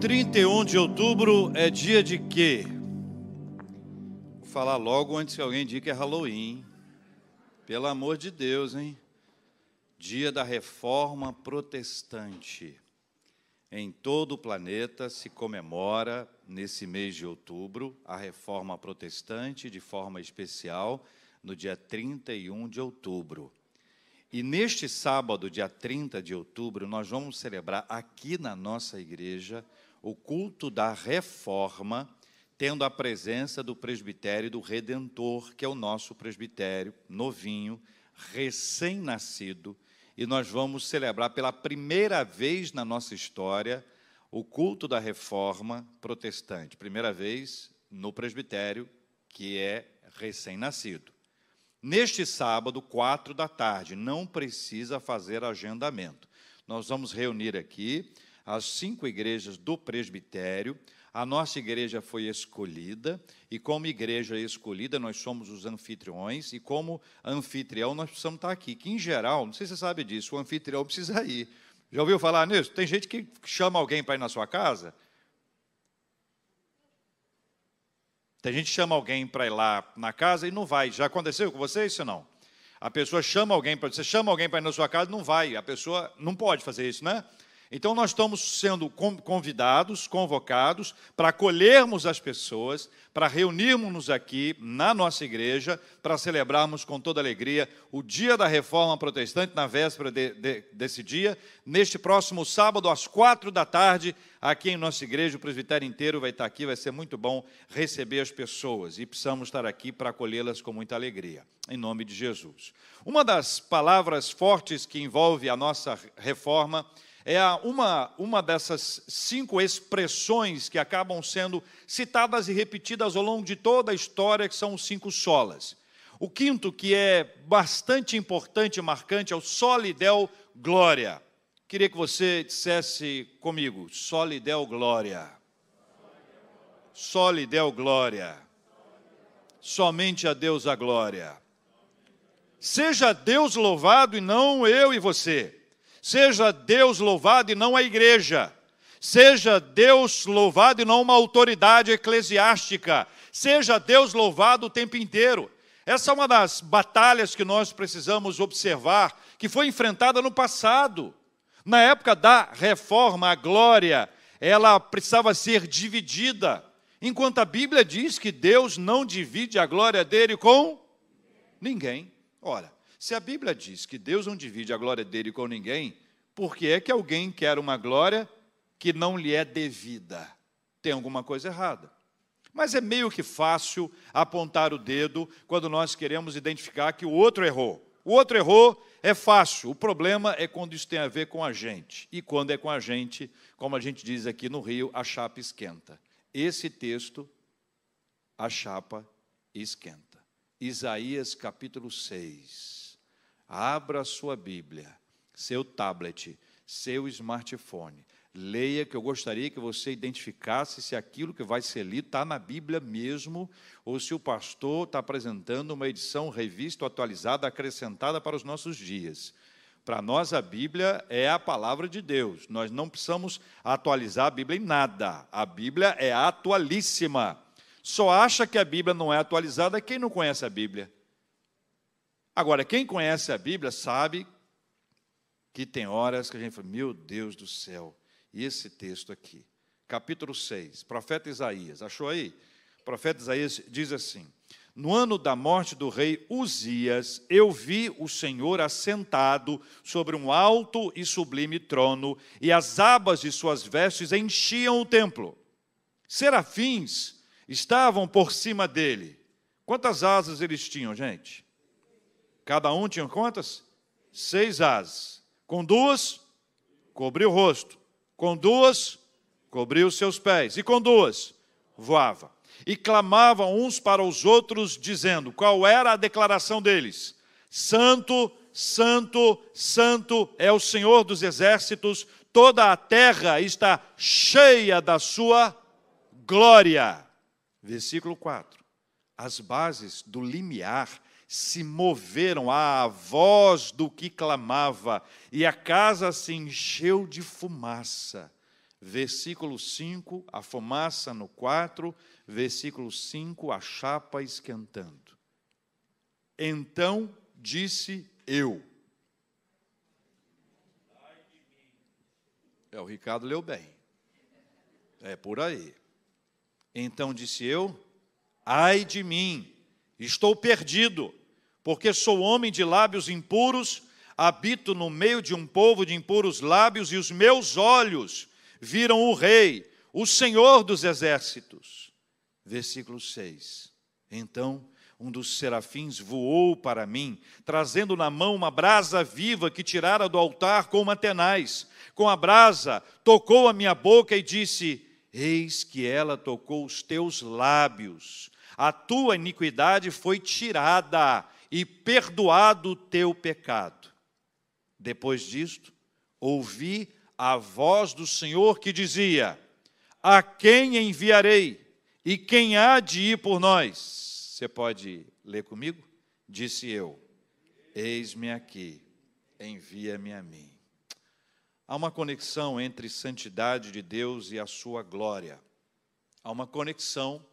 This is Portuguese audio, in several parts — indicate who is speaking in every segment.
Speaker 1: 31 de outubro é dia de quê? Vou falar logo antes que alguém diga que é Halloween. Pelo amor de Deus, hein? Dia da Reforma Protestante. Em todo o planeta se comemora, nesse mês de outubro, a Reforma Protestante, de forma especial, no dia 31 de outubro. E neste sábado, dia 30 de outubro, nós vamos celebrar aqui na nossa igreja o culto da reforma, tendo a presença do presbitério do Redentor, que é o nosso presbitério novinho, recém-nascido, e nós vamos celebrar pela primeira vez na nossa história o culto da reforma protestante. Primeira vez no presbitério, que é recém-nascido. Neste sábado, quatro da tarde, não precisa fazer agendamento. Nós vamos reunir aqui as cinco igrejas do presbitério. A nossa igreja foi escolhida, e como igreja escolhida, nós somos os anfitriões, e como anfitrião, nós precisamos estar aqui. Que, em geral, não sei se você sabe disso, o anfitrião precisa ir. Já ouviu falar nisso? Tem gente que chama alguém para ir na sua casa. Tem gente que chama alguém para ir lá na casa e não vai. Já aconteceu com você isso não? A pessoa chama alguém para você chama alguém para ir na sua casa, não vai. A pessoa não pode fazer isso, né? Então, nós estamos sendo convidados, convocados, para acolhermos as pessoas, para reunirmos-nos aqui na nossa igreja, para celebrarmos com toda alegria o dia da reforma protestante, na véspera de, de, desse dia, neste próximo sábado, às quatro da tarde, aqui em nossa igreja, o presbitério inteiro vai estar aqui, vai ser muito bom receber as pessoas e precisamos estar aqui para acolhê-las com muita alegria, em nome de Jesus. Uma das palavras fortes que envolve a nossa reforma é uma, uma dessas cinco expressões que acabam sendo citadas e repetidas ao longo de toda a história, que são os cinco solas. O quinto, que é bastante importante e marcante, é o solidel glória. Queria que você dissesse comigo, solidel glória. Solidel glória. Somente a Deus a glória. Seja Deus louvado e não eu e você. Seja Deus louvado e não a igreja. Seja Deus louvado e não uma autoridade eclesiástica. Seja Deus louvado o tempo inteiro. Essa é uma das batalhas que nós precisamos observar, que foi enfrentada no passado. Na época da reforma, a glória, ela precisava ser dividida. Enquanto a Bíblia diz que Deus não divide a glória dele com ninguém. Ora, se a Bíblia diz que Deus não divide a glória dele com ninguém, por que é que alguém quer uma glória que não lhe é devida? Tem alguma coisa errada. Mas é meio que fácil apontar o dedo quando nós queremos identificar que o outro errou. O outro errou é fácil. O problema é quando isso tem a ver com a gente. E quando é com a gente, como a gente diz aqui no Rio, a chapa esquenta. Esse texto, a chapa esquenta. Isaías capítulo 6. Abra sua Bíblia, seu tablet, seu smartphone. Leia, que eu gostaria que você identificasse se aquilo que vai ser lido está na Bíblia mesmo, ou se o pastor está apresentando uma edição revista atualizada, acrescentada para os nossos dias. Para nós, a Bíblia é a palavra de Deus. Nós não precisamos atualizar a Bíblia em nada. A Bíblia é atualíssima. Só acha que a Bíblia não é atualizada quem não conhece a Bíblia. Agora, quem conhece a Bíblia sabe que tem horas que a gente fala, meu Deus do céu, e esse texto aqui, capítulo 6, profeta Isaías, achou aí? O profeta Isaías diz assim: No ano da morte do rei Uzias, eu vi o Senhor assentado sobre um alto e sublime trono, e as abas de suas vestes enchiam o templo. Serafins estavam por cima dele. Quantas asas eles tinham, gente? Cada um tinha quantas? Seis asas. Com duas, cobriu o rosto. Com duas, cobriu os seus pés. E com duas, voava. E clamavam uns para os outros, dizendo: qual era a declaração deles? Santo, Santo, Santo é o Senhor dos exércitos, toda a terra está cheia da sua glória. Versículo 4. As bases do limiar se moveram à voz do que clamava, e a casa se encheu de fumaça. versículo 5, a fumaça no 4, versículo 5, a chapa esquentando. Então disse eu. É, o Ricardo leu bem. É por aí. Então disse eu: Ai de mim, estou perdido, porque sou homem de lábios impuros, habito no meio de um povo de impuros lábios, e os meus olhos viram o Rei, o Senhor dos exércitos. Versículo 6. Então um dos serafins voou para mim, trazendo na mão uma brasa viva que tirara do altar com uma tenaz. Com a brasa, tocou a minha boca e disse: Eis que ela tocou os teus lábios. A tua iniquidade foi tirada e perdoado o teu pecado. Depois disto, ouvi a voz do Senhor que dizia: A quem enviarei? E quem há de ir por nós? Você pode ler comigo? Disse eu: Eis-me aqui, envia-me a mim. Há uma conexão entre santidade de Deus e a sua glória. Há uma conexão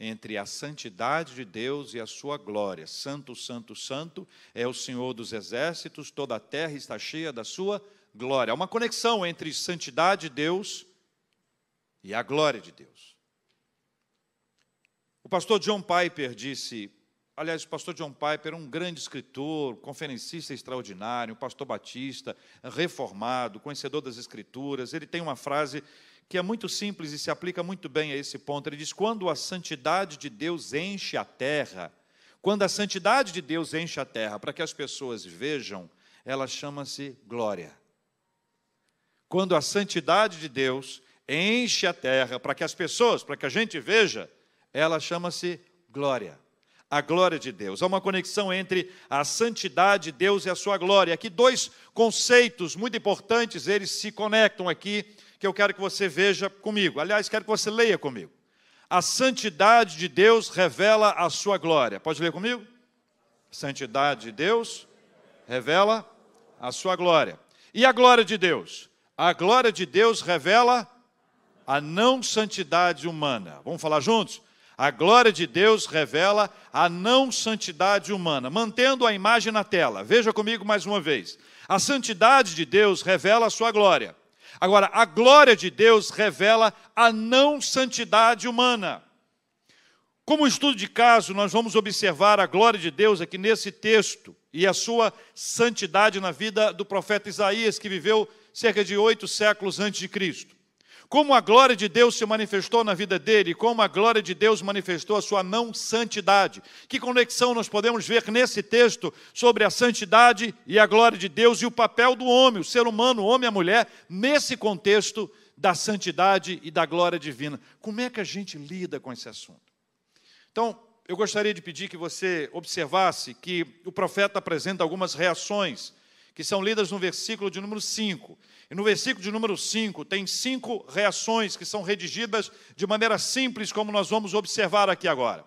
Speaker 1: entre a santidade de Deus e a sua glória. Santo, santo, santo é o Senhor dos exércitos, toda a terra está cheia da sua glória. Há uma conexão entre santidade de Deus e a glória de Deus. O pastor John Piper disse: Aliás, o pastor John Piper é um grande escritor, conferencista extraordinário, um pastor batista, reformado, conhecedor das escrituras. Ele tem uma frase que é muito simples e se aplica muito bem a esse ponto. Ele diz: Quando a santidade de Deus enche a terra, quando a santidade de Deus enche a terra para que as pessoas vejam, ela chama-se glória. Quando a santidade de Deus enche a terra para que as pessoas, para que a gente veja, ela chama-se glória a glória de Deus. Há uma conexão entre a santidade de Deus e a sua glória. Aqui dois conceitos muito importantes, eles se conectam aqui, que eu quero que você veja comigo. Aliás, quero que você leia comigo. A santidade de Deus revela a sua glória. Pode ler comigo? Santidade de Deus revela a sua glória. E a glória de Deus? A glória de Deus revela a não santidade humana. Vamos falar juntos? A glória de Deus revela a não santidade humana, mantendo a imagem na tela. Veja comigo mais uma vez. A santidade de Deus revela a sua glória. Agora, a glória de Deus revela a não santidade humana. Como estudo de caso, nós vamos observar a glória de Deus aqui nesse texto e a sua santidade na vida do profeta Isaías, que viveu cerca de oito séculos antes de Cristo. Como a glória de Deus se manifestou na vida dele, como a glória de Deus manifestou a sua não santidade. Que conexão nós podemos ver nesse texto sobre a santidade e a glória de Deus e o papel do homem, o ser humano, o homem e a mulher, nesse contexto da santidade e da glória divina. Como é que a gente lida com esse assunto? Então, eu gostaria de pedir que você observasse que o profeta apresenta algumas reações que são lidas no versículo de número 5. E no versículo de número 5 tem cinco reações que são redigidas de maneira simples, como nós vamos observar aqui agora.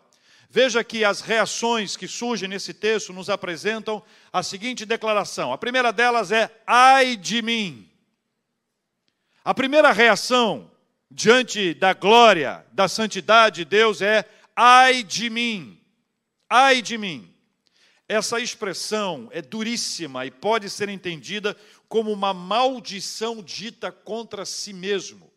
Speaker 1: Veja que as reações que surgem nesse texto nos apresentam a seguinte declaração. A primeira delas é: ai de mim. A primeira reação diante da glória, da santidade de Deus é: ai de mim. Ai de mim. Essa expressão é duríssima e pode ser entendida como uma maldição dita contra si mesmo.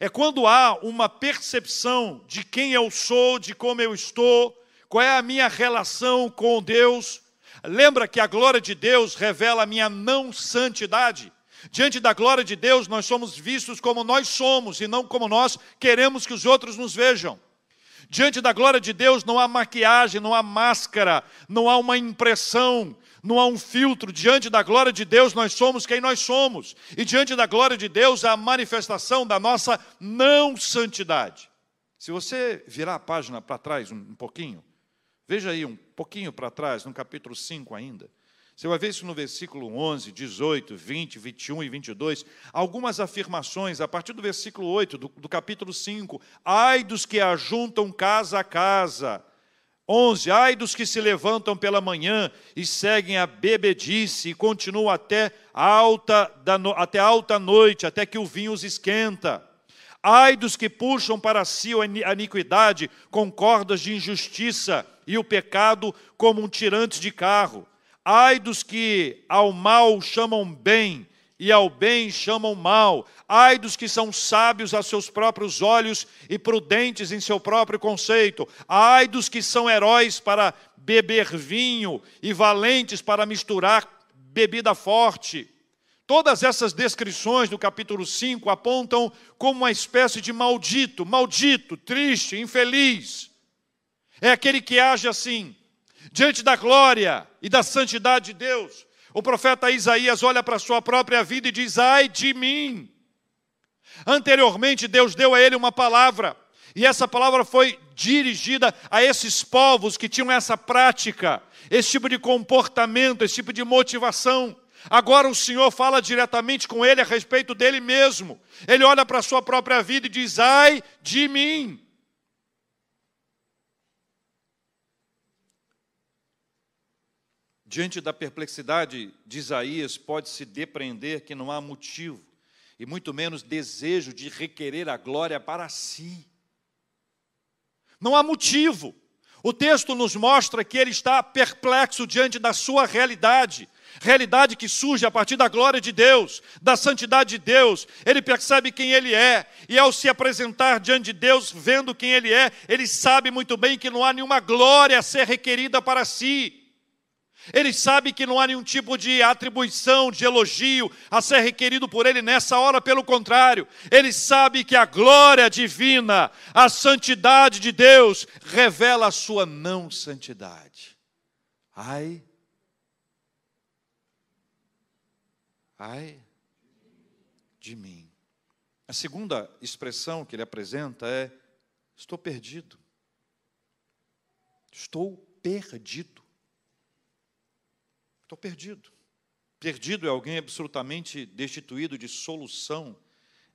Speaker 1: É quando há uma percepção de quem eu sou, de como eu estou, qual é a minha relação com Deus. Lembra que a glória de Deus revela a minha não santidade. Diante da glória de Deus, nós somos vistos como nós somos e não como nós queremos que os outros nos vejam. Diante da glória de Deus não há maquiagem, não há máscara, não há uma impressão, não há um filtro. Diante da glória de Deus nós somos quem nós somos. E diante da glória de Deus é a manifestação da nossa não santidade. Se você virar a página para trás um, um pouquinho, veja aí um pouquinho para trás, no capítulo 5 ainda. Você vai ver isso no versículo 11, 18, 20, 21 e 22. Algumas afirmações, a partir do versículo 8 do, do capítulo 5. Ai dos que ajuntam casa a casa, 11. Ai dos que se levantam pela manhã e seguem a bebedice e continuam até alta, da no, até alta noite, até que o vinho os esquenta. Ai dos que puxam para si a iniquidade com cordas de injustiça e o pecado como um tirante de carro. Ai dos que ao mal chamam bem e ao bem chamam mal. Ai dos que são sábios a seus próprios olhos e prudentes em seu próprio conceito. Ai dos que são heróis para beber vinho e valentes para misturar bebida forte. Todas essas descrições do capítulo 5 apontam como uma espécie de maldito, maldito, triste, infeliz. É aquele que age assim, diante da glória e da santidade de Deus. O profeta Isaías olha para a sua própria vida e diz: Ai de mim. Anteriormente, Deus deu a ele uma palavra, e essa palavra foi dirigida a esses povos que tinham essa prática, esse tipo de comportamento, esse tipo de motivação. Agora o Senhor fala diretamente com ele a respeito dele mesmo. Ele olha para a sua própria vida e diz: Ai de mim. Diante da perplexidade de Isaías, pode-se depreender que não há motivo, e muito menos desejo de requerer a glória para si. Não há motivo. O texto nos mostra que ele está perplexo diante da sua realidade, realidade que surge a partir da glória de Deus, da santidade de Deus. Ele percebe quem ele é, e ao se apresentar diante de Deus, vendo quem ele é, ele sabe muito bem que não há nenhuma glória a ser requerida para si. Ele sabe que não há nenhum tipo de atribuição, de elogio a ser requerido por ele nessa hora, pelo contrário, ele sabe que a glória divina, a santidade de Deus, revela a sua não santidade. Ai, ai de mim. A segunda expressão que ele apresenta é: estou perdido. Estou perdido. Estou perdido. Perdido é alguém absolutamente destituído de solução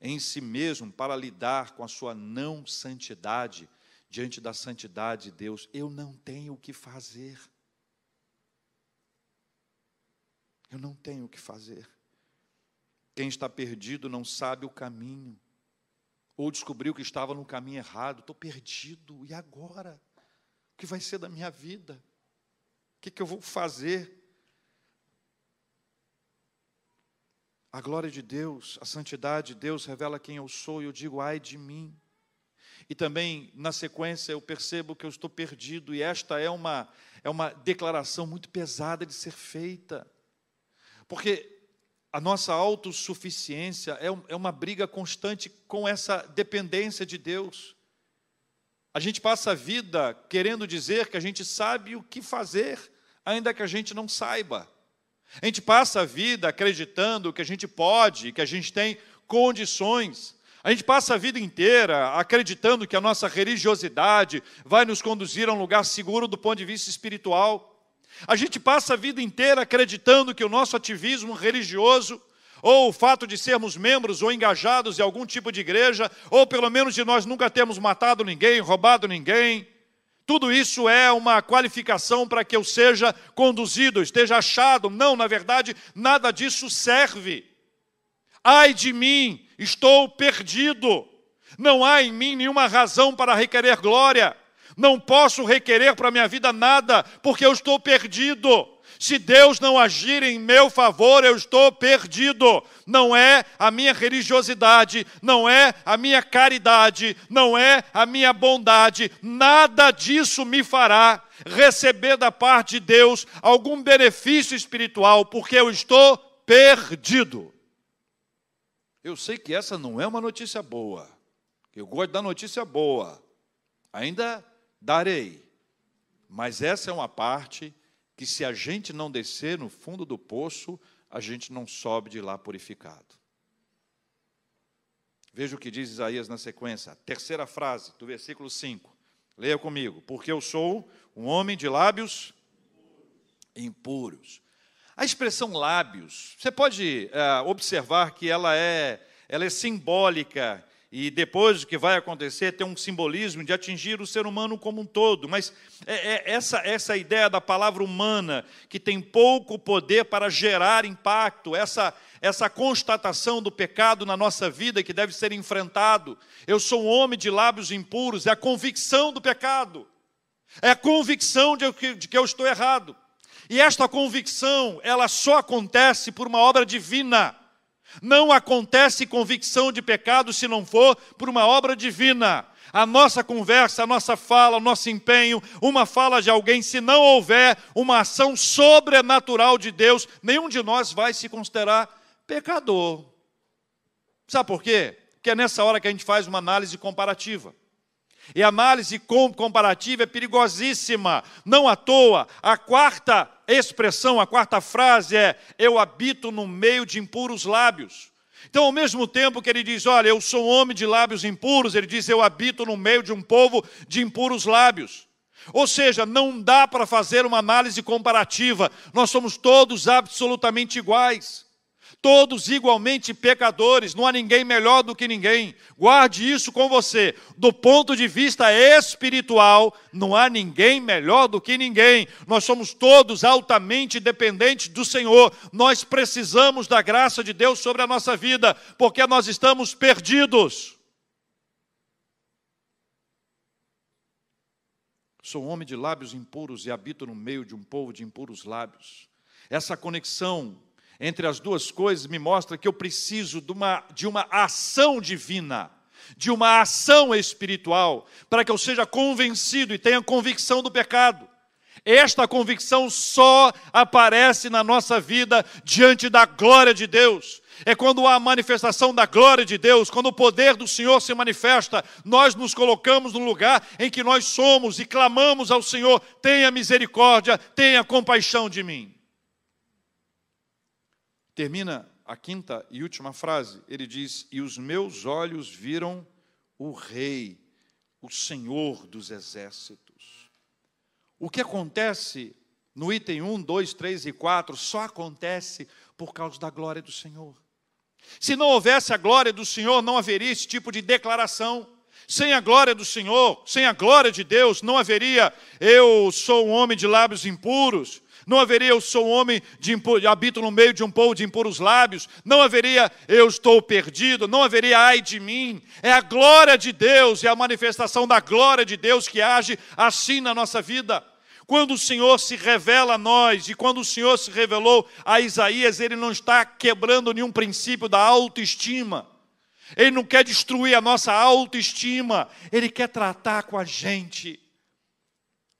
Speaker 1: em si mesmo para lidar com a sua não santidade diante da santidade de Deus. Eu não tenho o que fazer. Eu não tenho o que fazer. Quem está perdido não sabe o caminho, ou descobriu que estava no caminho errado. Estou perdido, e agora? O que vai ser da minha vida? O que, que eu vou fazer? A glória de Deus, a santidade de Deus revela quem eu sou e eu digo, ai de mim. E também, na sequência, eu percebo que eu estou perdido, e esta é uma, é uma declaração muito pesada de ser feita, porque a nossa autossuficiência é, é uma briga constante com essa dependência de Deus. A gente passa a vida querendo dizer que a gente sabe o que fazer, ainda que a gente não saiba. A gente passa a vida acreditando que a gente pode, que a gente tem condições. A gente passa a vida inteira acreditando que a nossa religiosidade vai nos conduzir a um lugar seguro do ponto de vista espiritual. A gente passa a vida inteira acreditando que o nosso ativismo religioso, ou o fato de sermos membros ou engajados em algum tipo de igreja, ou pelo menos de nós nunca termos matado ninguém, roubado ninguém, tudo isso é uma qualificação para que eu seja conduzido, esteja achado. Não, na verdade, nada disso serve. Ai de mim, estou perdido. Não há em mim nenhuma razão para requerer glória. Não posso requerer para a minha vida nada, porque eu estou perdido. Se Deus não agir em meu favor, eu estou perdido. Não é a minha religiosidade, não é a minha caridade, não é a minha bondade, nada disso me fará receber da parte de Deus algum benefício espiritual, porque eu estou perdido. Eu sei que essa não é uma notícia boa. Eu gosto da notícia boa. Ainda darei. Mas essa é uma parte que se a gente não descer no fundo do poço, a gente não sobe de lá purificado. Veja o que diz Isaías na sequência, terceira frase do versículo 5. Leia comigo. Porque eu sou um homem de lábios impuros. A expressão lábios, você pode é, observar que ela é, ela é simbólica e depois o que vai acontecer tem um simbolismo de atingir o ser humano como um todo. Mas é, é essa, essa ideia da palavra humana, que tem pouco poder para gerar impacto, essa, essa constatação do pecado na nossa vida que deve ser enfrentado. Eu sou um homem de lábios impuros, é a convicção do pecado, é a convicção de que, de que eu estou errado. E esta convicção, ela só acontece por uma obra divina. Não acontece convicção de pecado se não for por uma obra divina. A nossa conversa, a nossa fala, o nosso empenho, uma fala de alguém, se não houver uma ação sobrenatural de Deus, nenhum de nós vai se considerar pecador. Sabe por quê? Porque é nessa hora que a gente faz uma análise comparativa. E a análise comparativa é perigosíssima. Não à toa, a quarta expressão, a quarta frase é: Eu habito no meio de impuros lábios. Então, ao mesmo tempo que ele diz, olha, eu sou um homem de lábios impuros, ele diz, eu habito no meio de um povo de impuros lábios. Ou seja, não dá para fazer uma análise comparativa, nós somos todos absolutamente iguais todos igualmente pecadores, não há ninguém melhor do que ninguém. Guarde isso com você. Do ponto de vista espiritual, não há ninguém melhor do que ninguém. Nós somos todos altamente dependentes do Senhor. Nós precisamos da graça de Deus sobre a nossa vida, porque nós estamos perdidos. Sou homem de lábios impuros e habito no meio de um povo de impuros lábios. Essa conexão entre as duas coisas me mostra que eu preciso de uma, de uma ação divina, de uma ação espiritual, para que eu seja convencido e tenha convicção do pecado. Esta convicção só aparece na nossa vida diante da glória de Deus. É quando há a manifestação da glória de Deus, quando o poder do Senhor se manifesta, nós nos colocamos no lugar em que nós somos e clamamos ao Senhor: tenha misericórdia, tenha compaixão de mim termina a quinta e última frase, ele diz: E os meus olhos viram o Rei, o Senhor dos exércitos. O que acontece no item 1, 2, 3 e 4 só acontece por causa da glória do Senhor. Se não houvesse a glória do Senhor, não haveria esse tipo de declaração. Sem a glória do Senhor, sem a glória de Deus, não haveria eu sou um homem de lábios impuros, não haveria eu sou homem de impuro, habito no meio de um povo de impuros lábios, não haveria eu estou perdido, não haveria ai de mim. É a glória de Deus, é a manifestação da glória de Deus que age assim na nossa vida. Quando o Senhor se revela a nós, e quando o Senhor se revelou a Isaías, ele não está quebrando nenhum princípio da autoestima. Ele não quer destruir a nossa autoestima, ele quer tratar com a gente.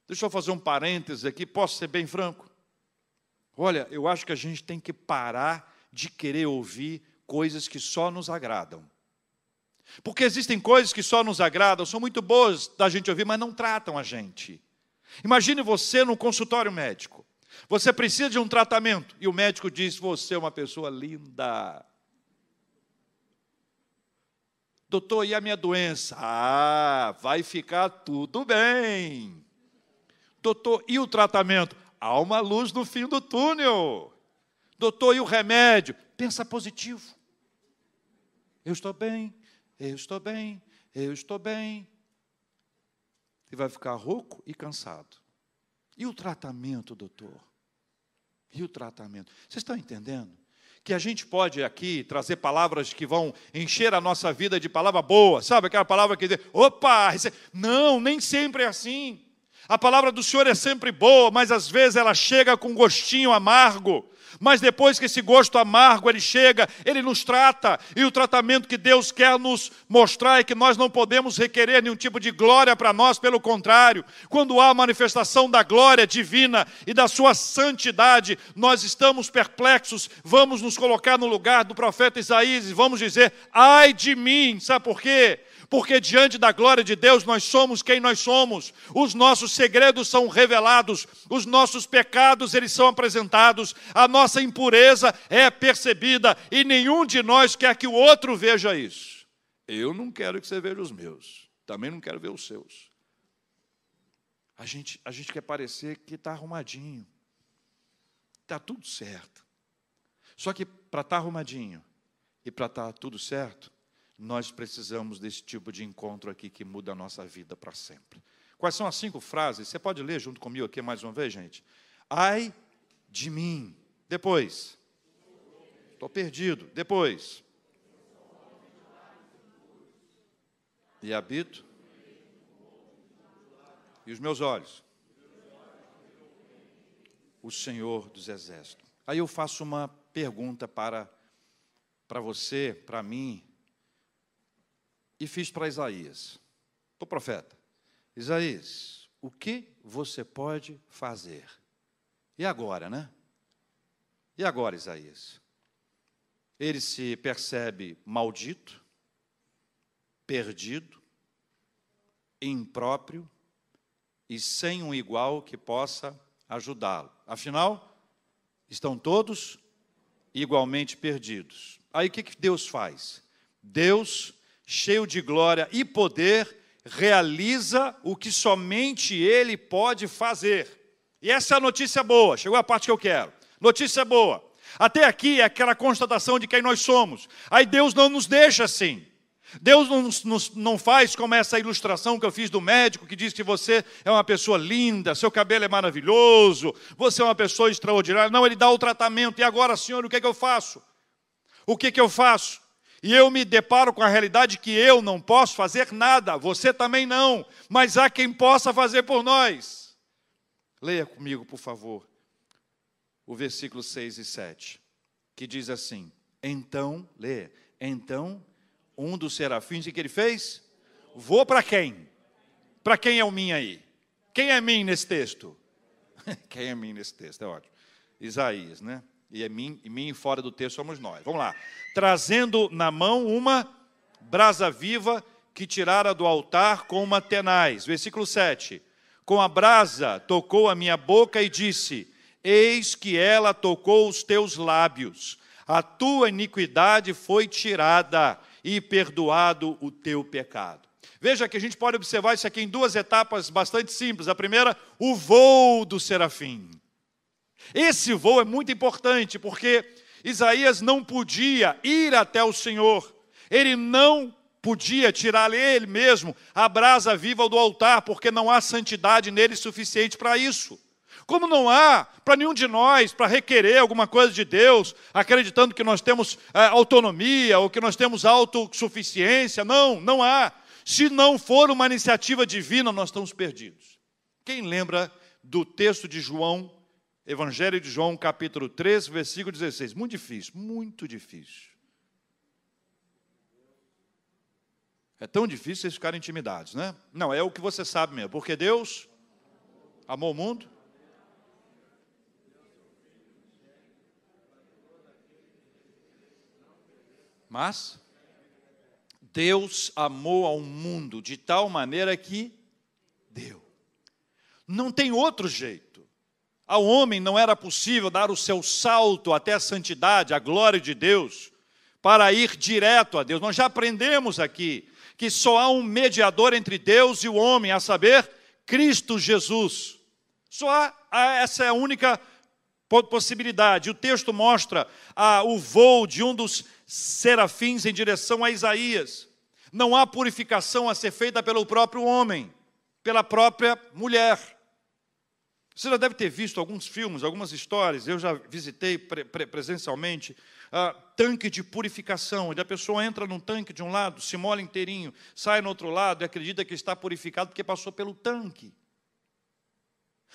Speaker 1: Deixa eu fazer um parêntese aqui, posso ser bem franco? Olha, eu acho que a gente tem que parar de querer ouvir coisas que só nos agradam. Porque existem coisas que só nos agradam, são muito boas da gente ouvir, mas não tratam a gente. Imagine você no consultório médico. Você precisa de um tratamento e o médico diz: Você é uma pessoa linda. Doutor, e a minha doença? Ah, vai ficar tudo bem. Doutor, e o tratamento? Há uma luz no fim do túnel. Doutor, e o remédio? Pensa positivo. Eu estou bem, eu estou bem, eu estou bem. E vai ficar rouco e cansado. E o tratamento, doutor? E o tratamento? Vocês estão entendendo? Que a gente pode aqui trazer palavras que vão encher a nossa vida de palavra boa, sabe? Aquela palavra que diz, opa, não, nem sempre é assim. A palavra do Senhor é sempre boa, mas às vezes ela chega com um gostinho amargo. Mas depois que esse gosto amargo ele chega, ele nos trata, e o tratamento que Deus quer nos mostrar é que nós não podemos requerer nenhum tipo de glória para nós, pelo contrário, quando há manifestação da glória divina e da sua santidade, nós estamos perplexos, vamos nos colocar no lugar do profeta Isaías e vamos dizer: ai de mim, sabe por quê? Porque diante da glória de Deus nós somos quem nós somos. Os nossos segredos são revelados, os nossos pecados eles são apresentados, a nossa impureza é percebida e nenhum de nós quer que o outro veja isso. Eu não quero que você veja os meus, também não quero ver os seus. A gente, a gente quer parecer que está arrumadinho, está tudo certo. Só que para estar tá arrumadinho e para estar tá tudo certo, Nós precisamos desse tipo de encontro aqui que muda a nossa vida para sempre. Quais são as cinco frases? Você pode ler junto comigo aqui mais uma vez, gente? Ai de mim. Depois. Estou perdido. Depois. E habito. E os meus olhos. O Senhor dos Exércitos. Aí eu faço uma pergunta para, para você, para mim, e fiz para Isaías, o profeta. Isaías, o que você pode fazer? E agora, né? E agora, Isaías? Ele se percebe maldito, perdido, impróprio e sem um igual que possa ajudá-lo. Afinal, estão todos igualmente perdidos. Aí o que Deus faz? Deus cheio de glória e poder, realiza o que somente Ele pode fazer. E essa é a notícia boa, chegou a parte que eu quero. Notícia boa. Até aqui é aquela constatação de quem nós somos. Aí Deus não nos deixa assim. Deus não, nos, não faz como essa ilustração que eu fiz do médico que diz que você é uma pessoa linda, seu cabelo é maravilhoso, você é uma pessoa extraordinária. Não, ele dá o tratamento. E agora, Senhor, o que, é que eu faço? O que, é que eu faço? E eu me deparo com a realidade que eu não posso fazer nada, você também não, mas há quem possa fazer por nós. Leia comigo, por favor, o versículo 6 e 7, que diz assim: Então, lê, então um dos serafins, o que ele fez? Vou para quem? Para quem é o mim aí? Quem é mim nesse texto? quem é mim nesse texto? É ótimo. Isaías, né? E é mim, e mim fora do texto somos nós. Vamos lá. Trazendo na mão uma brasa viva que tirara do altar com uma tenaz. Versículo 7. Com a brasa tocou a minha boca e disse: Eis que ela tocou os teus lábios. A tua iniquidade foi tirada e perdoado o teu pecado. Veja que a gente pode observar isso aqui em duas etapas bastante simples. A primeira, o voo do serafim. Esse voo é muito importante porque Isaías não podia ir até o Senhor, ele não podia tirar ele mesmo a brasa viva do altar, porque não há santidade nele suficiente para isso. Como não há para nenhum de nós para requerer alguma coisa de Deus, acreditando que nós temos é, autonomia ou que nós temos autossuficiência, não, não há. Se não for uma iniciativa divina, nós estamos perdidos. Quem lembra do texto de João Evangelho de João, capítulo 3, versículo 16. Muito difícil, muito difícil. É tão difícil vocês ficarem intimidados, né? Não, é o que você sabe mesmo. Porque Deus amou o mundo. Mas Deus amou ao mundo de tal maneira que deu. Não tem outro jeito. Ao homem não era possível dar o seu salto até a santidade, a glória de Deus, para ir direto a Deus. Nós já aprendemos aqui que só há um mediador entre Deus e o homem, a saber, Cristo Jesus. Só há, essa é a única possibilidade. O texto mostra ah, o voo de um dos serafins em direção a Isaías. Não há purificação a ser feita pelo próprio homem, pela própria mulher. Você já deve ter visto alguns filmes, algumas histórias, eu já visitei pre pre presencialmente, uh, tanque de purificação, onde a pessoa entra num tanque de um lado, se molha inteirinho, sai no outro lado e acredita que está purificado porque passou pelo tanque.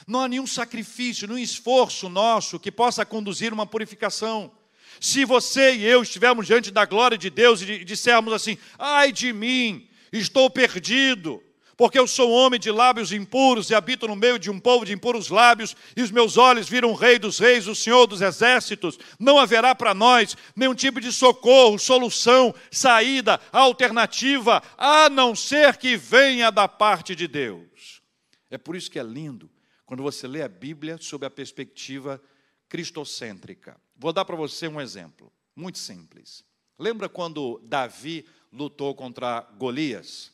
Speaker 1: Não há nenhum sacrifício, nenhum esforço nosso que possa conduzir uma purificação. Se você e eu estivermos diante da glória de Deus e dissermos assim: ai de mim, estou perdido, porque eu sou homem de lábios impuros e habito no meio de um povo de impuros lábios, e os meus olhos viram o Rei dos Reis, o Senhor dos Exércitos. Não haverá para nós nenhum tipo de socorro, solução, saída, alternativa, a não ser que venha da parte de Deus. É por isso que é lindo quando você lê a Bíblia sob a perspectiva cristocêntrica. Vou dar para você um exemplo, muito simples. Lembra quando Davi lutou contra Golias?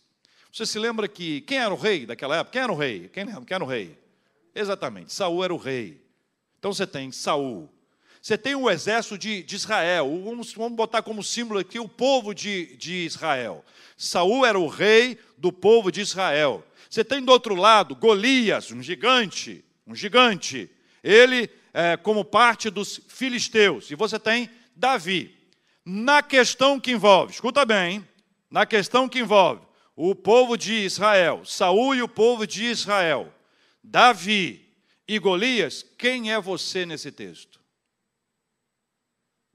Speaker 1: Você se lembra que quem era o rei daquela época? Quem era o rei? Quem lembra? Quem era o rei? Exatamente, Saul era o rei. Então você tem Saul. você tem o exército de, de Israel. Vamos, vamos, botar como símbolo aqui o povo de, de Israel. Saul era o rei do povo de Israel. Você tem do outro lado Golias, um gigante, um gigante. Ele é, como parte dos filisteus. E você tem Davi. Na questão que envolve, escuta bem, na questão que envolve o povo de Israel, Saul e o povo de Israel, Davi e Golias, quem é você nesse texto?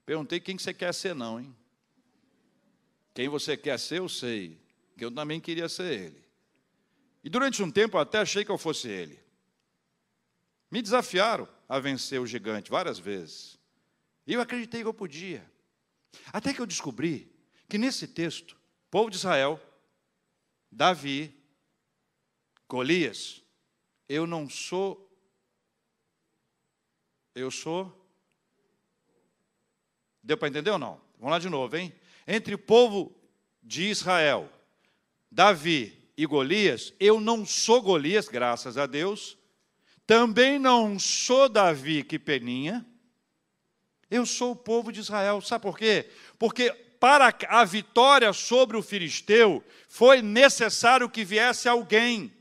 Speaker 1: Perguntei quem você quer ser, não, hein? Quem você quer ser, eu sei, que eu também queria ser ele. E durante um tempo eu até achei que eu fosse ele. Me desafiaram a vencer o gigante várias vezes. E eu acreditei que eu podia. Até que eu descobri que nesse texto, povo de Israel, Davi, Golias, eu não sou eu sou. Deu para entender ou não? Vamos lá de novo, hein? Entre o povo de Israel, Davi e Golias, eu não sou Golias, graças a Deus. Também não sou Davi que peninha. Eu sou o povo de Israel. Sabe por quê? Porque para a vitória sobre o filisteu foi necessário que viesse alguém.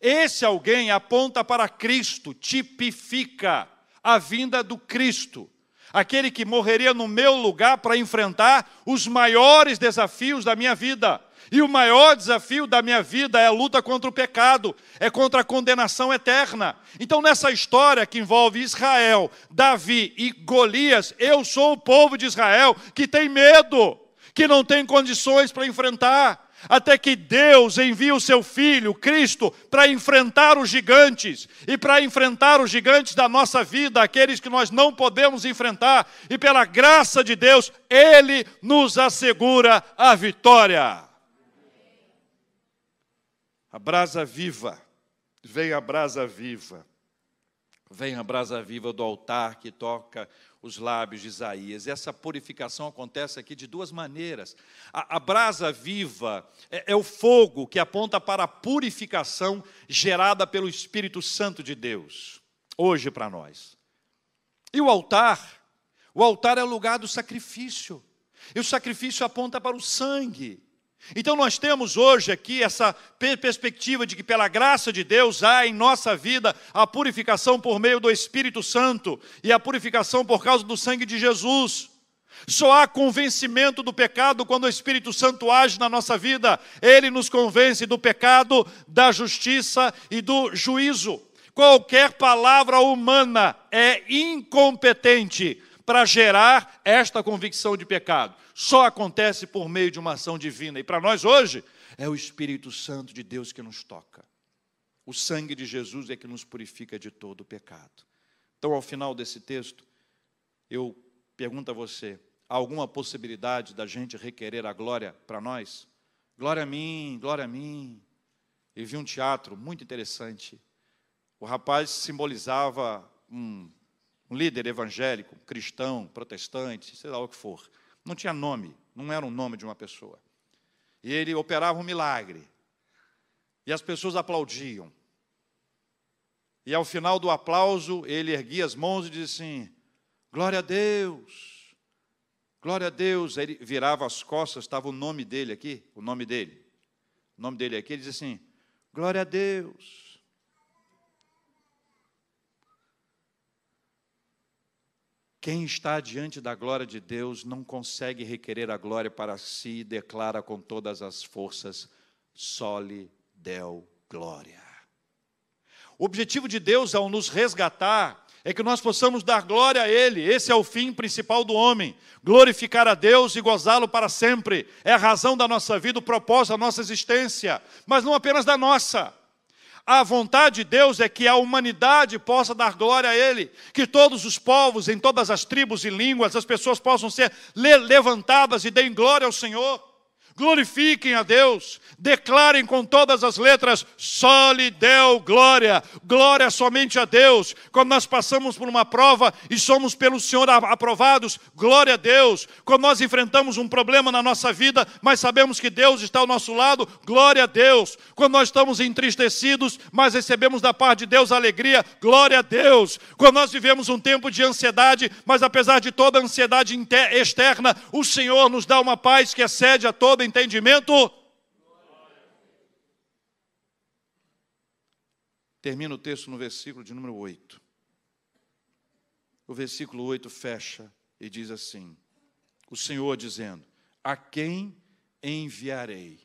Speaker 1: Esse alguém aponta para Cristo, tipifica a vinda do Cristo, aquele que morreria no meu lugar para enfrentar os maiores desafios da minha vida. E o maior desafio da minha vida é a luta contra o pecado, é contra a condenação eterna. Então, nessa história que envolve Israel, Davi e Golias, eu sou o povo de Israel que tem medo, que não tem condições para enfrentar até que Deus envie o seu Filho, Cristo, para enfrentar os gigantes, e para enfrentar os gigantes da nossa vida, aqueles que nós não podemos enfrentar, e pela graça de Deus, Ele nos assegura a vitória. A brasa viva, vem a brasa viva, vem a brasa viva do altar que toca os lábios de Isaías. Essa purificação acontece aqui de duas maneiras. A, a brasa viva é, é o fogo que aponta para a purificação gerada pelo Espírito Santo de Deus, hoje para nós. E o altar? O altar é o lugar do sacrifício. E o sacrifício aponta para o sangue. Então nós temos hoje aqui essa perspectiva de que pela graça de Deus há em nossa vida a purificação por meio do Espírito Santo e a purificação por causa do sangue de Jesus. Só há convencimento do pecado quando o Espírito Santo age na nossa vida. Ele nos convence do pecado, da justiça e do juízo. Qualquer palavra humana é incompetente para gerar esta convicção de pecado. Só acontece por meio de uma ação divina. E para nós hoje, é o Espírito Santo de Deus que nos toca. O sangue de Jesus é que nos purifica de todo o pecado. Então, ao final desse texto, eu pergunto a você: há alguma possibilidade da gente requerer a glória para nós? Glória a mim, glória a mim. Eu vi um teatro muito interessante. O rapaz simbolizava um um líder evangélico, cristão, protestante, sei lá o que for. Não tinha nome, não era o nome de uma pessoa. E ele operava um milagre. E as pessoas aplaudiam. E ao final do aplauso, ele erguia as mãos e dizia assim: Glória a Deus, glória a Deus. Ele virava as costas, estava o nome dele aqui, o nome dele. O nome dele aqui, ele dizia assim: Glória a Deus. Quem está diante da glória de Deus não consegue requerer a glória para si e declara com todas as forças: sole del glória. O objetivo de Deus ao nos resgatar é que nós possamos dar glória a Ele. Esse é o fim principal do homem. Glorificar a Deus e gozá-lo para sempre. É a razão da nossa vida, o propósito da nossa existência. Mas não apenas da nossa. A vontade de Deus é que a humanidade possa dar glória a Ele, que todos os povos, em todas as tribos e línguas, as pessoas possam ser levantadas e deem glória ao Senhor. Glorifiquem a Deus, declarem com todas as letras: só lhe deu glória, glória somente a Deus. Quando nós passamos por uma prova e somos pelo Senhor aprovados, glória a Deus. Quando nós enfrentamos um problema na nossa vida, mas sabemos que Deus está ao nosso lado, glória a Deus. Quando nós estamos entristecidos, mas recebemos da parte de Deus alegria, glória a Deus. Quando nós vivemos um tempo de ansiedade, mas apesar de toda a ansiedade externa, o Senhor nos dá uma paz que excede a entendimento. Termina o texto no versículo de número 8. O versículo 8 fecha e diz assim: O Senhor dizendo: A quem enviarei?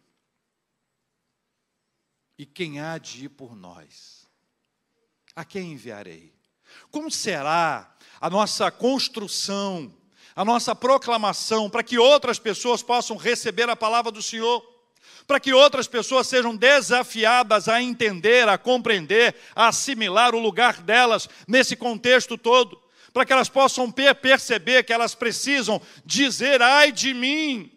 Speaker 1: E quem há de ir por nós? A quem enviarei? Como será a nossa construção a nossa proclamação, para que outras pessoas possam receber a palavra do Senhor, para que outras pessoas sejam desafiadas a entender, a compreender, a assimilar o lugar delas nesse contexto todo, para que elas possam perceber que elas precisam dizer: ai de mim.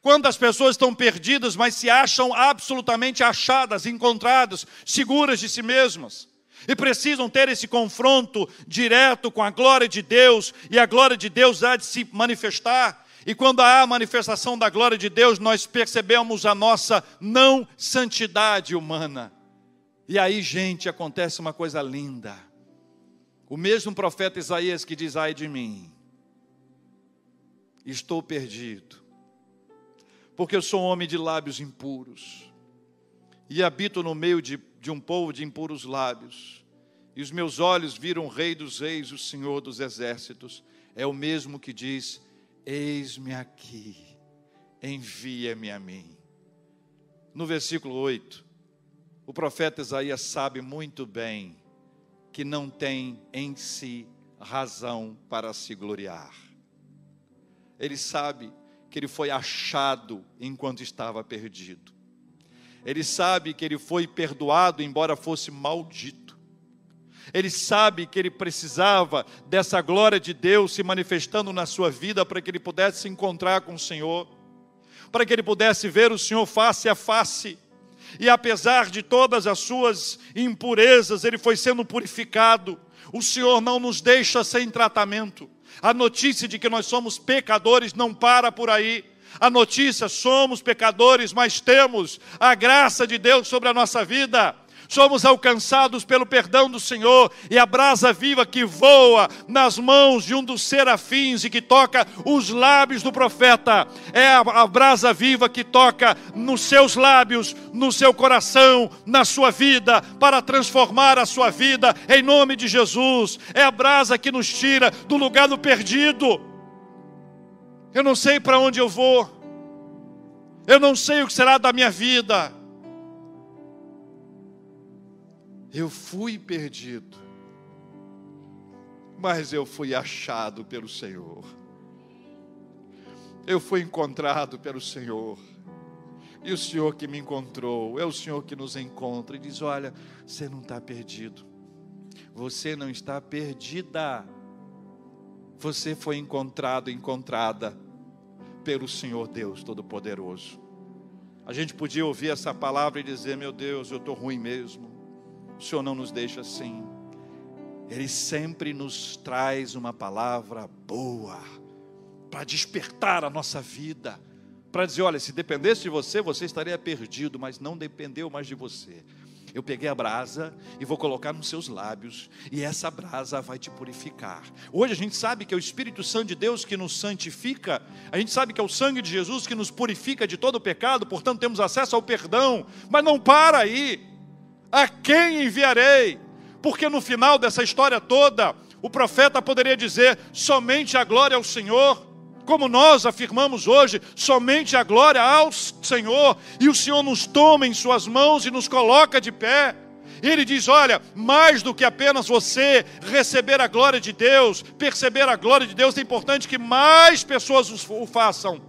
Speaker 1: Quantas pessoas estão perdidas, mas se acham absolutamente achadas, encontradas, seguras de si mesmas e precisam ter esse confronto direto com a glória de Deus, e a glória de Deus há de se manifestar. E quando há a manifestação da glória de Deus, nós percebemos a nossa não santidade humana. E aí, gente, acontece uma coisa linda. O mesmo profeta Isaías que diz: Ai de mim, estou perdido, porque eu sou um homem de lábios impuros, e habito no meio de de um povo de impuros lábios. E os meus olhos viram o Rei dos Reis, o Senhor dos Exércitos. É o mesmo que diz: Eis-me aqui, envia-me a mim. No versículo 8, o profeta Isaías sabe muito bem que não tem em si razão para se gloriar. Ele sabe que ele foi achado enquanto estava perdido. Ele sabe que ele foi perdoado, embora fosse maldito. Ele sabe que ele precisava dessa glória de Deus se manifestando na sua vida para que ele pudesse se encontrar com o Senhor, para que ele pudesse ver o Senhor face a face. E apesar de todas as suas impurezas, ele foi sendo purificado. O Senhor não nos deixa sem tratamento. A notícia de que nós somos pecadores não para por aí a notícia: somos pecadores, mas temos a graça de Deus sobre a nossa vida. Somos alcançados pelo perdão do Senhor e a brasa viva que voa nas mãos de um dos serafins e que toca os lábios do profeta. É a, brasa viva que toca nos seus lábios, no seu coração, na sua vida, para transformar a sua vida em nome de Jesus. É a brasa que nos tira do lugar do perdido eu não sei para onde eu vou, eu não sei o que será da minha vida. Eu fui perdido, mas eu fui achado pelo Senhor. Eu fui encontrado pelo Senhor. E o Senhor que me encontrou, é o Senhor que nos encontra e diz: Olha, você não está perdido, você não está perdida, você foi encontrado, encontrada pelo Senhor Deus Todo-Poderoso. A gente podia ouvir essa palavra e dizer: Meu Deus, eu estou ruim mesmo. O Senhor não nos deixa assim. Ele sempre nos traz uma palavra boa para despertar a nossa vida, para dizer: olha, se dependesse de você, você estaria perdido, mas não dependeu mais de você. Eu peguei a brasa e vou colocar nos seus lábios, e essa brasa vai te purificar. Hoje a gente sabe que é o Espírito Santo de Deus que nos santifica, a gente sabe que é o sangue de Jesus que nos purifica de todo o pecado, portanto temos acesso ao perdão, mas não para aí. A quem enviarei? Porque no final dessa história toda, o profeta poderia dizer: somente a glória ao Senhor como nós afirmamos hoje, somente a glória ao Senhor, e o Senhor nos toma em Suas mãos e nos coloca de pé. Ele diz: Olha, mais do que apenas você receber a glória de Deus, perceber a glória de Deus, é importante que mais pessoas o façam.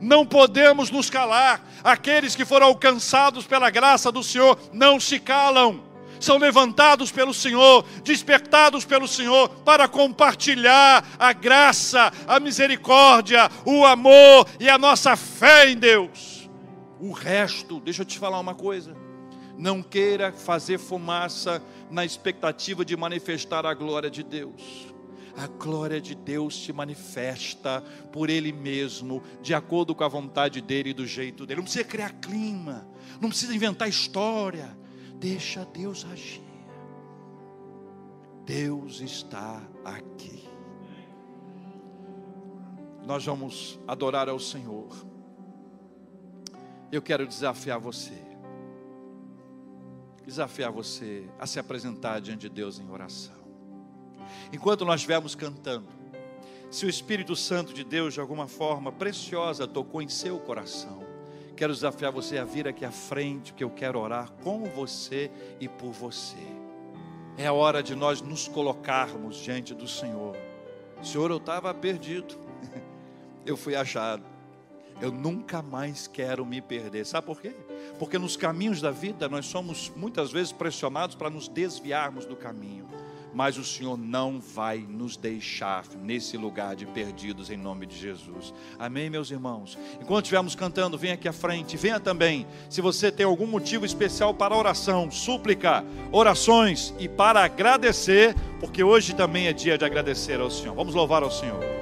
Speaker 1: Não podemos nos calar. Aqueles que foram alcançados pela graça do Senhor não se calam são levantados pelo Senhor, despertados pelo Senhor, para compartilhar a graça, a misericórdia, o amor e a nossa fé em Deus. O resto, deixa eu te falar uma coisa. Não queira fazer fumaça na expectativa de manifestar a glória de Deus a glória de Deus se manifesta por Ele mesmo, de acordo com a vontade dEle e do jeito dEle. Não precisa criar clima, não precisa inventar história, deixa Deus agir. Deus está aqui. Nós vamos adorar ao Senhor. Eu quero desafiar você, desafiar você a se apresentar diante de Deus em oração enquanto nós estivermos cantando, se o Espírito Santo de Deus, de alguma forma preciosa, tocou em seu coração, quero desafiar você a vir aqui à frente, que eu quero orar com você e por você. É a hora de nós nos colocarmos diante do Senhor. Senhor, eu estava perdido, eu fui achado. Eu nunca mais quero me perder. Sabe por quê? Porque nos caminhos da vida nós somos muitas vezes pressionados para nos desviarmos do caminho mas o Senhor não vai nos deixar nesse lugar de perdidos em nome de Jesus. Amém, meus irmãos? Enquanto estivermos cantando, venha aqui à frente, venha também. Se você tem algum motivo especial para oração, súplica, orações e para agradecer, porque hoje também é dia de agradecer ao Senhor. Vamos louvar ao Senhor.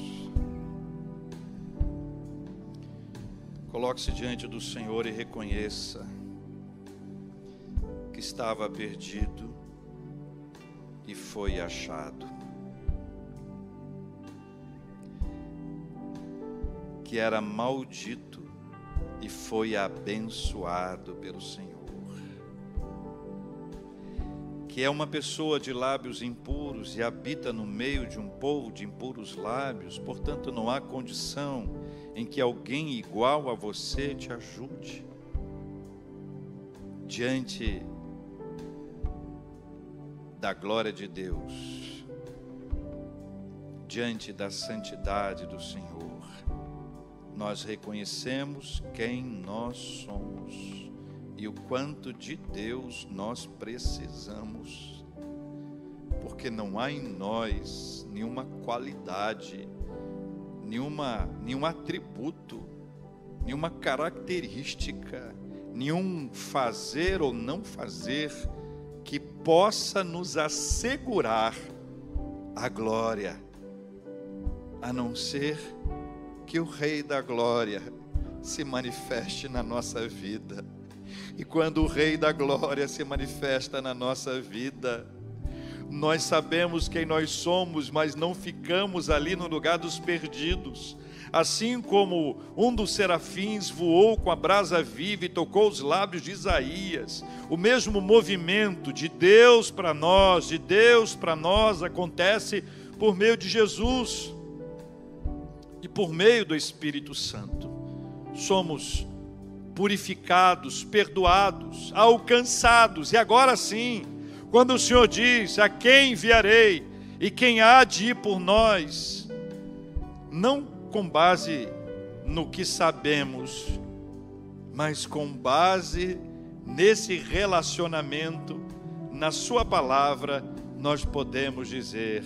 Speaker 1: Coloque-se diante do Senhor e reconheça que estava perdido e foi achado. Que era maldito e foi abençoado pelo Senhor que é uma pessoa de lábios impuros e habita no meio de um povo de impuros lábios, portanto não há condição em que alguém igual a você te ajude. Diante da glória de Deus, diante da santidade do Senhor, nós reconhecemos quem nós somos e o quanto de Deus nós precisamos, porque não há em nós nenhuma qualidade, nenhuma, nenhum atributo, nenhuma característica, nenhum fazer ou não fazer que possa nos assegurar a glória, a não ser que o Rei da Glória se manifeste na nossa vida. E quando o Rei da Glória se manifesta na nossa vida, nós sabemos quem nós somos, mas não ficamos ali no lugar dos perdidos. Assim como um dos serafins voou com a brasa viva e tocou os lábios de Isaías, o mesmo movimento de Deus para nós, de Deus para nós, acontece por meio de Jesus e por meio do Espírito Santo. Somos purificados, perdoados, alcançados. E agora sim, quando o Senhor diz: A quem enviarei e quem há de ir por nós? Não com base no que sabemos, mas com base nesse relacionamento, na Sua palavra, nós podemos dizer: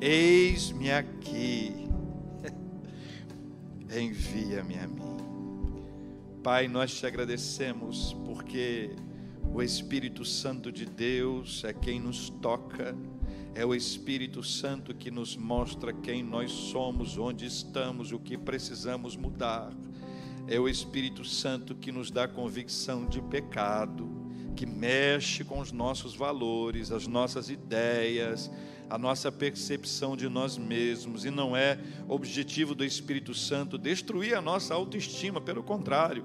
Speaker 1: Eis-me aqui, envia-me a mim. Pai, nós te agradecemos porque o Espírito Santo de Deus é quem nos toca, é o Espírito Santo que nos mostra quem nós somos, onde estamos, o que precisamos mudar. É o Espírito Santo que nos dá convicção de pecado, que mexe com os nossos valores, as nossas ideias, a nossa percepção de nós mesmos, e não é objetivo do Espírito Santo destruir a nossa autoestima, pelo contrário,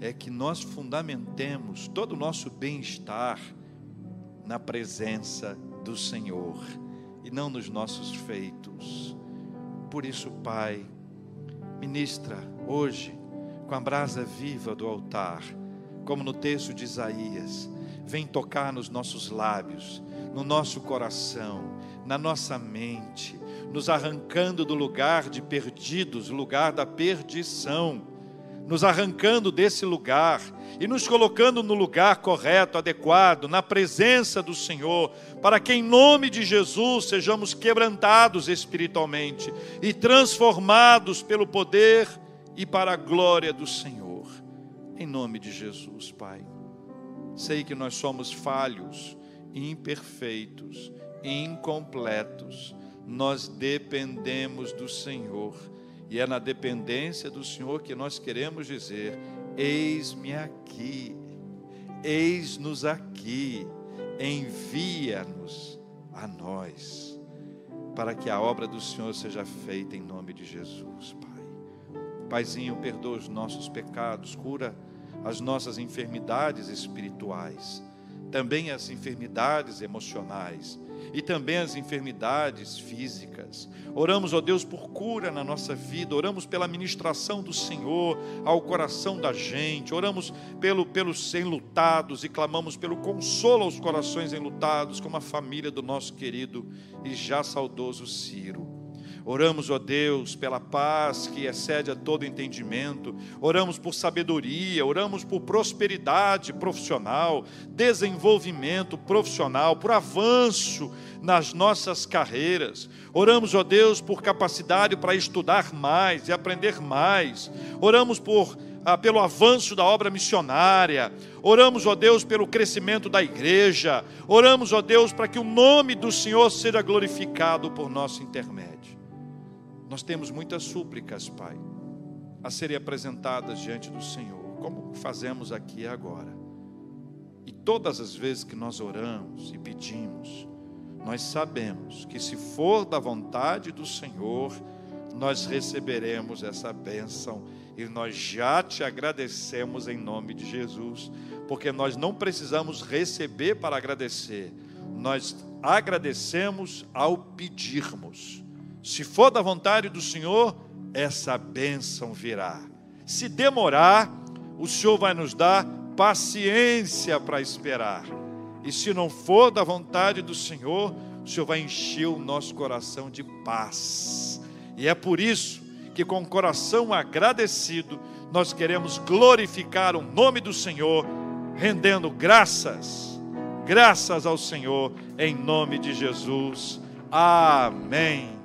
Speaker 1: é que nós fundamentemos todo o nosso bem-estar na presença do Senhor e não nos nossos feitos. Por isso, Pai, ministra hoje com a brasa viva do altar, como no texto de Isaías, vem tocar nos nossos lábios, no nosso coração, na nossa mente, nos arrancando do lugar de perdidos, lugar da perdição, nos arrancando desse lugar e nos colocando no lugar correto, adequado, na presença do Senhor, para que em nome de Jesus sejamos quebrantados espiritualmente e transformados pelo poder e para a glória do Senhor. Em nome de Jesus, Pai. Sei que nós somos falhos, imperfeitos, incompletos. Nós dependemos do Senhor. E é na dependência do Senhor que nós queremos dizer: Eis-me aqui, eis-nos aqui, envia-nos a nós, para que a obra do Senhor seja feita em nome de Jesus, Pai. Paizinho, perdoa os nossos pecados, cura as nossas enfermidades espirituais, também as enfermidades emocionais e também as enfermidades físicas. Oramos, ó Deus, por cura na nossa vida, oramos pela ministração do Senhor ao coração da gente, oramos pelo, pelos enlutados e clamamos pelo consolo aos corações enlutados, como a família do nosso querido e já saudoso Ciro. Oramos, ó Deus, pela paz que excede a todo entendimento. Oramos por sabedoria, oramos por prosperidade profissional, desenvolvimento profissional, por avanço nas nossas carreiras. Oramos, ó Deus, por capacidade para estudar mais e aprender mais. Oramos por ah, pelo avanço da obra missionária. Oramos, ó Deus, pelo crescimento da igreja. Oramos, ó Deus, para que o nome do Senhor seja glorificado por nosso intermédio. Nós temos muitas súplicas, Pai, a serem apresentadas diante do Senhor, como fazemos aqui agora. E todas as vezes que nós oramos e pedimos, nós sabemos que se for da vontade do Senhor, nós receberemos essa bênção e nós já te agradecemos em nome de Jesus, porque nós não precisamos receber para agradecer, nós agradecemos ao pedirmos. Se for da vontade do Senhor, essa bênção virá. Se demorar, o Senhor vai nos dar paciência para esperar. E se não for da vontade do Senhor, o Senhor vai encher o nosso coração de paz. E é por isso que, com o coração agradecido, nós queremos glorificar o nome do Senhor, rendendo graças, graças ao Senhor, em nome de Jesus. Amém.